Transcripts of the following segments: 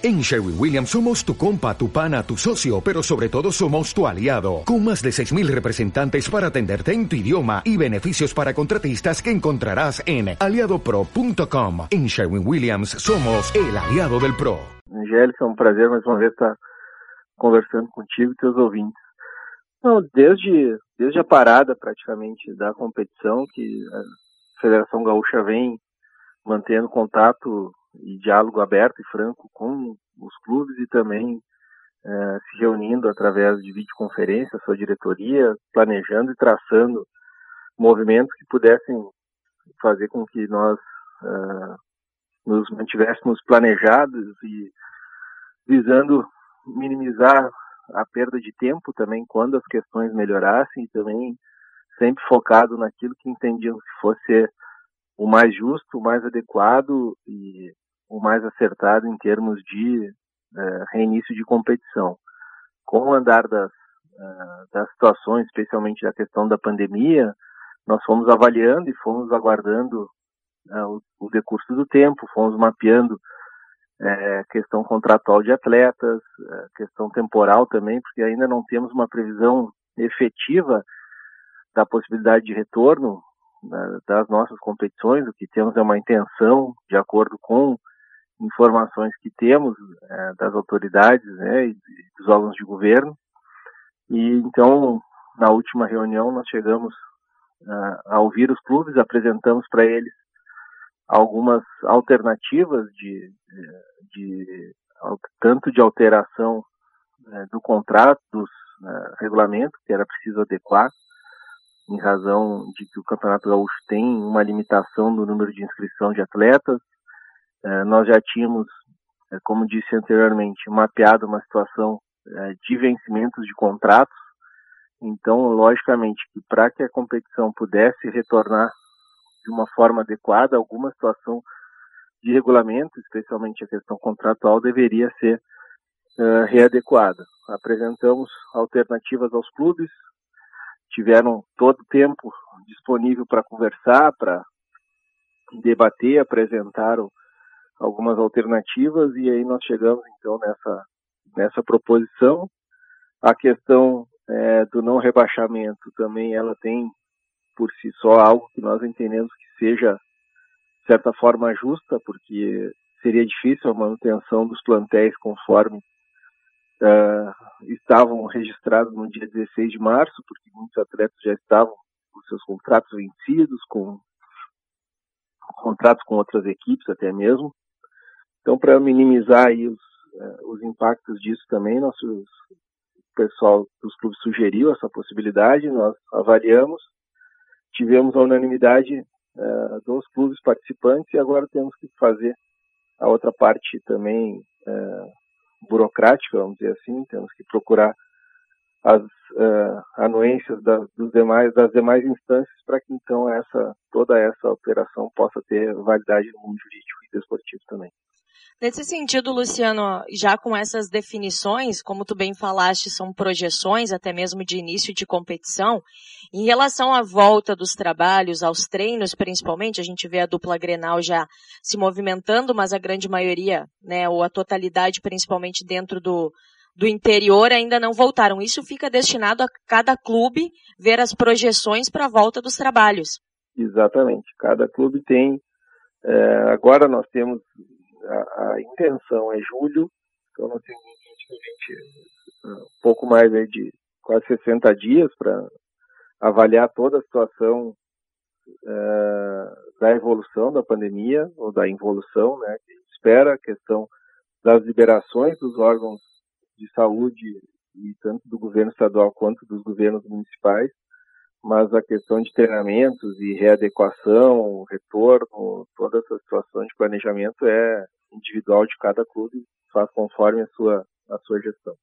En Sherwin Williams somos tu compa, tu pana, tu socio, pero sobre todo somos tu aliado, con más de 6.000 representantes para atenderte en tu idioma y beneficios para contratistas que encontrarás en aliadopro.com. En Sherwin Williams somos el aliado del PRO. É um prazer mais uma vez estar conversando contigo e teus ouvintes. Não, desde, desde a parada praticamente da competição, que a Federação Gaúcha vem mantendo contato e diálogo aberto e franco com os clubes e também é, se reunindo através de videoconferência, sua diretoria, planejando e traçando movimentos que pudessem fazer com que nós é, nos mantivéssemos planejados e visando minimizar a perda de tempo também quando as questões melhorassem e também sempre focado naquilo que entendiam que fosse o mais justo, o mais adequado e o mais acertado em termos de uh, reinício de competição. Com o andar das, uh, das situações, especialmente da questão da pandemia, nós fomos avaliando e fomos aguardando uh, o, o, decurso do tempo, fomos mapeando questão contratual de atletas, questão temporal também, porque ainda não temos uma previsão efetiva da possibilidade de retorno né, das nossas competições, o que temos é uma intenção, de acordo com informações que temos é, das autoridades né, e dos órgãos de governo. E então, na última reunião, nós chegamos uh, a ouvir os clubes, apresentamos para eles algumas alternativas de, de, tanto de alteração uh, do contrato, dos uh, regulamentos, que era preciso adequar, em razão de que o Campeonato Gaúcho tem uma limitação no número de inscrição de atletas, é, nós já tínhamos, é, como disse anteriormente, mapeado uma situação é, de vencimentos de contratos. Então, logicamente, que para que a competição pudesse retornar de uma forma adequada, alguma situação de regulamento, especialmente a questão contratual, deveria ser uh, readequada. Apresentamos alternativas aos clubes, tiveram todo o tempo disponível para conversar, para debater, apresentaram algumas alternativas e aí nós chegamos então nessa, nessa proposição. A questão é, do não rebaixamento também ela tem por si só algo que nós entendemos que seja de certa forma justa, porque seria difícil a manutenção dos plantéis conforme uh, estavam registrados no dia 16 de março, porque muitos atletas já estavam com seus contratos vencidos, com contratos com outras equipes até mesmo. Então, para minimizar os, uh, os impactos disso também, nosso pessoal dos clubes sugeriu essa possibilidade, nós avaliamos, tivemos a unanimidade uh, dos clubes participantes e agora temos que fazer a outra parte também uh, burocrática, vamos dizer assim, temos que procurar as uh, anuências das, dos demais, das demais instâncias para que então essa, toda essa operação possa ter validade no mundo jurídico e desportivo também. Nesse sentido, Luciano, já com essas definições, como tu bem falaste, são projeções até mesmo de início de competição. Em relação à volta dos trabalhos, aos treinos principalmente, a gente vê a dupla Grenal já se movimentando, mas a grande maioria, né, ou a totalidade principalmente dentro do, do interior ainda não voltaram. Isso fica destinado a cada clube ver as projeções para a volta dos trabalhos. Exatamente. Cada clube tem. É, agora nós temos a, a intenção é julho, então nós temos um pouco mais aí de quase 60 dias para avaliar toda a situação uh, da evolução da pandemia, ou da involução, né, a gente espera, a questão das liberações dos órgãos de saúde, e tanto do governo estadual quanto dos governos municipais, mas a questão de treinamentos e readequação, retorno, toda essa situação de planejamento é individual de cada clube, faz conforme a sua, a sua gestão.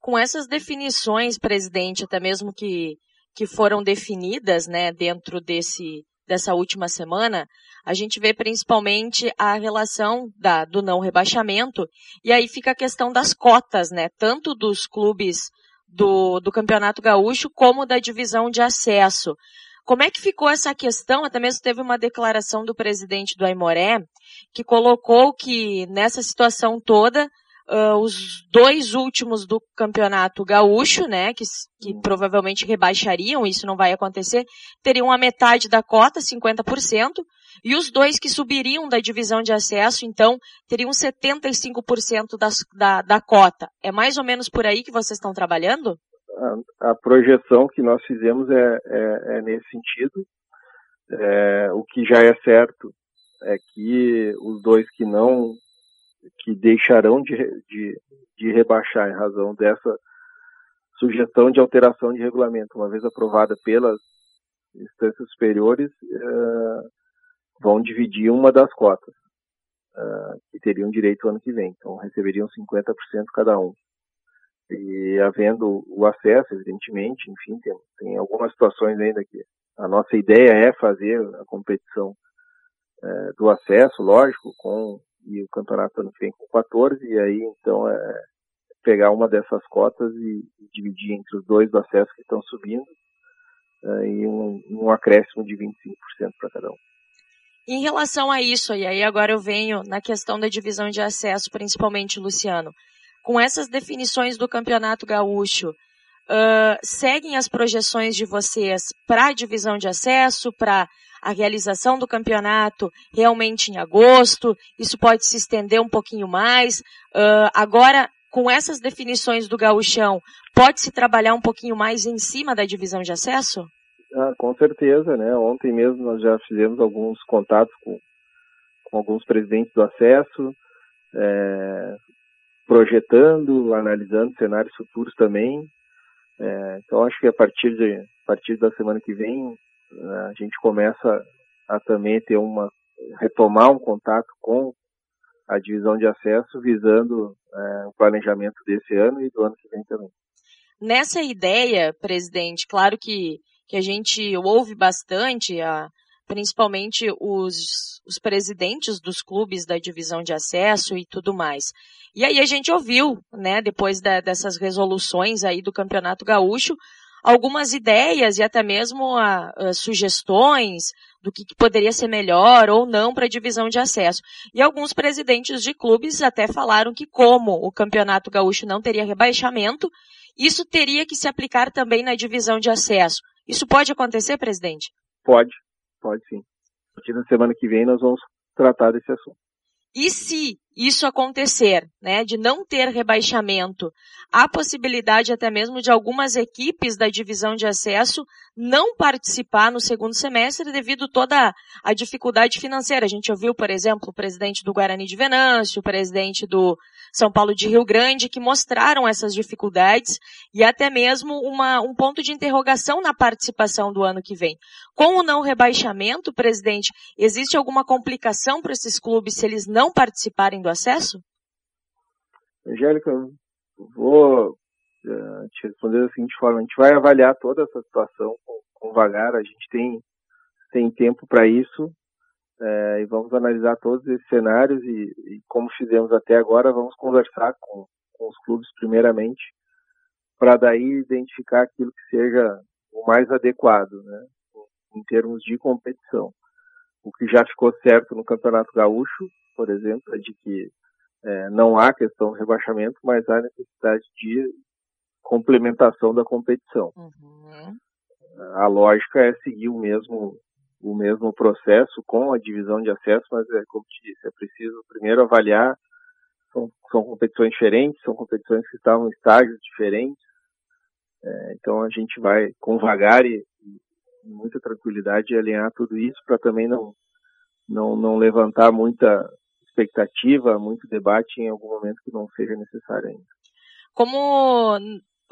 Com essas definições, presidente, até mesmo que, que foram definidas né, dentro desse, dessa última semana, a gente vê principalmente a relação da, do não rebaixamento, e aí fica a questão das cotas, né? Tanto dos clubes do, do Campeonato Gaúcho como da divisão de acesso. Como é que ficou essa questão? Até mesmo teve uma declaração do presidente do Aimoré que colocou que nessa situação toda uh, os dois últimos do campeonato gaúcho, né, que, que provavelmente rebaixariam, isso não vai acontecer, teriam a metade da cota, 50%, e os dois que subiriam da divisão de acesso, então, teriam 75% das, da, da cota. É mais ou menos por aí que vocês estão trabalhando? A, projeção que nós fizemos é, é, é nesse sentido. É, o que já é certo é que os dois que não que deixarão de, de, de rebaixar em razão dessa sugestão de alteração de regulamento, uma vez aprovada pelas instâncias superiores, uh, vão dividir uma das cotas, uh, que teriam direito ano que vem. Então, receberiam 50% cada um. E havendo o acesso, evidentemente, enfim, tem, tem algumas situações ainda que a nossa ideia é fazer a competição uh, do acesso, lógico, com e o campeonato ano que vem com 14, e aí então é pegar uma dessas cotas e, dividir entre os dois do acesso que estão subindo é, e um, um acréscimo de 25% para cada um. Em relação a isso, e aí agora eu venho na questão da divisão de acesso, principalmente, Luciano, com essas definições do Campeonato Gaúcho, uh, seguem as projeções de vocês para a divisão de acesso, para a realização do campeonato realmente em agosto, isso pode se estender um pouquinho mais. Uh, agora, com essas definições do gauchão, pode-se trabalhar um pouquinho mais em cima da divisão de acesso? Ah, com certeza, né? Ontem mesmo nós já fizemos alguns contatos com, com alguns presidentes do acesso, é, projetando, analisando cenários futuros também. É, então acho que a partir de a partir da semana que vem a gente começa a também ter uma retomar um contato com a divisão de acesso visando é, o planejamento desse ano e do ano que vem também. Nessa ideia, presidente, claro que, que a gente ouve bastante, a, principalmente os, os presidentes dos clubes da divisão de acesso e tudo mais. E aí a gente ouviu, né, depois da, dessas resoluções aí do Campeonato Gaúcho, algumas ideias e até mesmo a, a sugestões do que, que, poderia ser melhor ou não para a divisão de acesso. E alguns presidentes de clubes até falaram que como o Campeonato Gaúcho não teria rebaixamento, isso teria que se aplicar também na divisão de acesso. Isso pode acontecer, presidente? Pode, pode sim. A partir da semana que vem nós vamos tratar desse assunto. E se isso acontecer, né, de não ter rebaixamento, há possibilidade até mesmo de algumas equipes da divisão de acesso não participar no segundo semestre devido toda a dificuldade financeira. A gente ouviu, por exemplo, o presidente do Guarani de Venâncio, o presidente do São Paulo de Rio Grande, que mostraram essas dificuldades e até mesmo uma, um ponto de interrogação na participação do ano que vem. Com o não rebaixamento, presidente, existe alguma complicação para esses clubes se eles não participarem do acesso? Angélica, vou uh, te responder da seguinte forma: a gente vai avaliar toda essa situação com, com vagar, a gente tem, tem tempo para isso uh, e vamos analisar todos esses cenários e, e, como fizemos até agora, vamos conversar com, com os clubes primeiramente para daí identificar aquilo que seja o mais adequado, né, em termos de competição. O que já ficou certo no Campeonato Gaúcho por exemplo, é de que é, não há questão de rebaixamento, mas há necessidade de complementação da competição. Uhum. A lógica é seguir o mesmo o mesmo processo com a divisão de acesso, mas é como te disse, é preciso primeiro avaliar são, são competições diferentes, são competições que estavam em estágios diferentes, é, então a gente vai com vagar e, e muita tranquilidade alinhar tudo isso para também não, não, não levantar muita expectativa, muito debate em algum momento que não seja necessário ainda. Como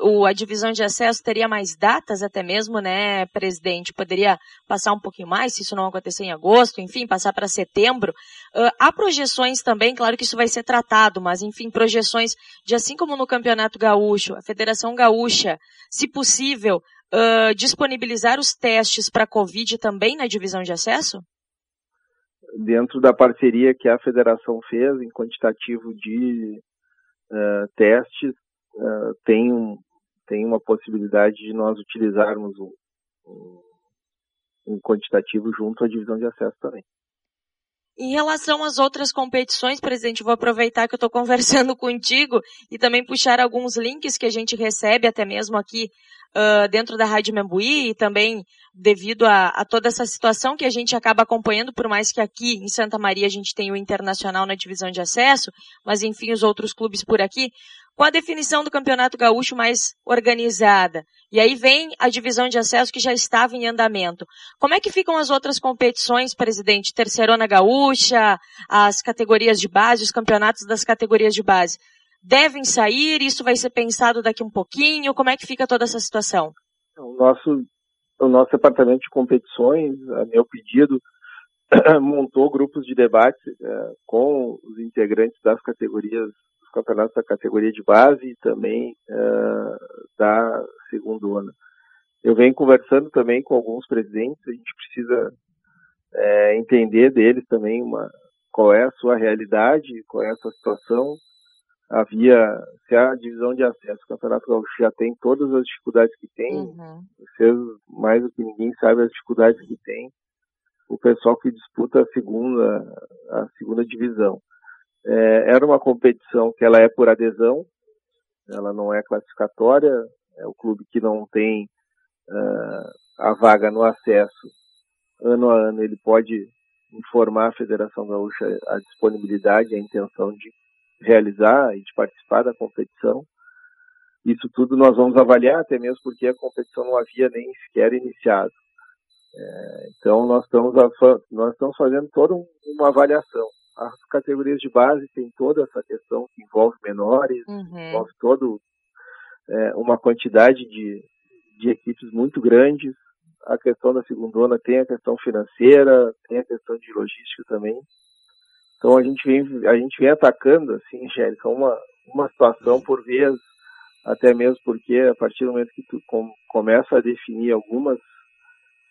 o, a divisão de acesso teria mais datas até mesmo, né, presidente? Poderia passar um pouquinho mais, se isso não acontecer em agosto, enfim, passar para setembro. Uh, há projeções também, claro que isso vai ser tratado, mas enfim, projeções de assim como no Campeonato Gaúcho, a Federação Gaúcha, se possível, uh, disponibilizar os testes para Covid também na divisão de acesso? dentro da parceria que a federação fez em quantitativo de uh, testes, uh, tem, um, tem uma possibilidade de nós utilizarmos um, um, quantitativo junto à divisão de acesso também. Em relação às outras competições, presidente, vou aproveitar que eu estou conversando contigo e também puxar alguns links que a gente recebe até mesmo aqui uh, dentro da Rádio Membuí e também devido a, a, toda essa situação que a gente acaba acompanhando, por mais que aqui em Santa Maria a gente tenha o Internacional na divisão de acesso, mas enfim os outros clubes por aqui, com a definição do Campeonato Gaúcho mais organizada. E aí vem a divisão de acesso que já estava em andamento. Como é que ficam as outras competições, presidente? Terceirona Gaúcha, as categorias de base, os campeonatos das categorias de base devem sair? Isso vai ser pensado daqui um pouquinho? Como é que fica toda essa situação? O nosso, o nosso departamento de competições, a meu pedido, montou grupos de debate é, com os integrantes das categorias, dos campeonatos da categoria de base e também é, da segundona. Eu venho conversando também com alguns presidentes, a gente precisa é, entender deles também uma, qual é a sua realidade, qual é a sua situação, havia, se a divisão de acesso do Campeonato Gaúcho já tem todas as dificuldades que tem, uhum. vocês mais do que ninguém sabe as dificuldades que tem, o pessoal que disputa a segunda, a segunda divisão. É, era uma competição que ela é por adesão, ela não é classificatória, é o clube que não tem uh, a vaga no acesso, ano a ano ele pode informar a Federação Gaúcha a disponibilidade, a intenção de realizar e de participar da competição. Isso tudo nós vamos avaliar, até mesmo porque a competição não havia nem sequer iniciado. É, então nós estamos, nós estamos fazendo toda uma avaliação. As categorias de base têm toda essa questão que envolve menores, uhum. envolve todo é, uma quantidade de, de equipes muito grandes. A questão da segundona tem a questão financeira, tem a questão de logística também. Então a gente vem, a gente vem atacando, assim, Angélica, uma, uma situação por vez, até mesmo porque a partir do momento que tu com, começa a definir algumas,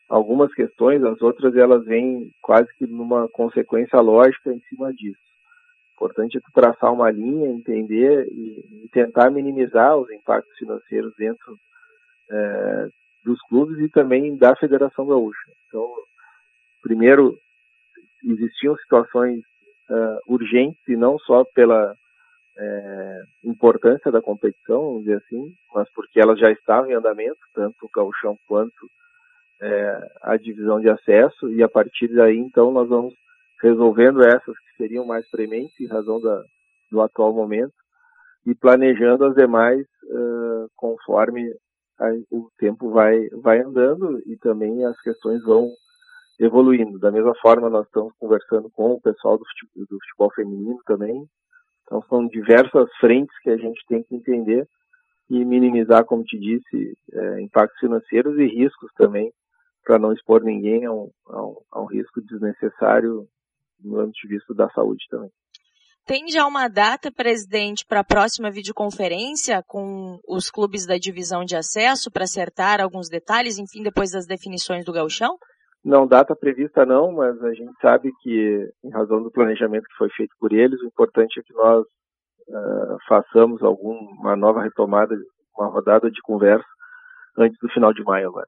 algumas questões, as outras elas vêm quase que numa consequência lógica em cima disso. Importante é tu traçar uma linha, entender e, e tentar minimizar os impactos financeiros dentro é, dos clubes e também da Federação Gaúcha. Então, primeiro, existiam situações uh, urgentes e não só pela é, importância da competição, vamos dizer assim, mas porque elas já estavam em andamento, tanto o gauchão quanto é, a divisão de acesso, e a partir daí, então, nós vamos resolvendo essas que seriam mais prementes em razão da, do atual momento e planejando as demais uh, conforme a, o tempo vai, vai andando e também as questões vão evoluindo. Da mesma forma, nós estamos conversando com o pessoal do futebol, do futebol feminino também. Então, são diversas frentes que a gente tem que entender e minimizar, como te disse, é, impactos financeiros e riscos também, para não expor ninguém a um, a, um, a um, risco desnecessário no âmbito de vista da saúde também. Tem já uma data, presidente, para a próxima videoconferência com os clubes da divisão de acesso para acertar alguns detalhes, enfim, depois das definições do gauchão? Não, data prevista não, mas a gente sabe que, em razão do planejamento que foi feito por eles, o importante é que nós uh, façamos alguma nova retomada, uma rodada de conversa antes do final de maio agora.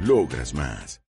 Logras más.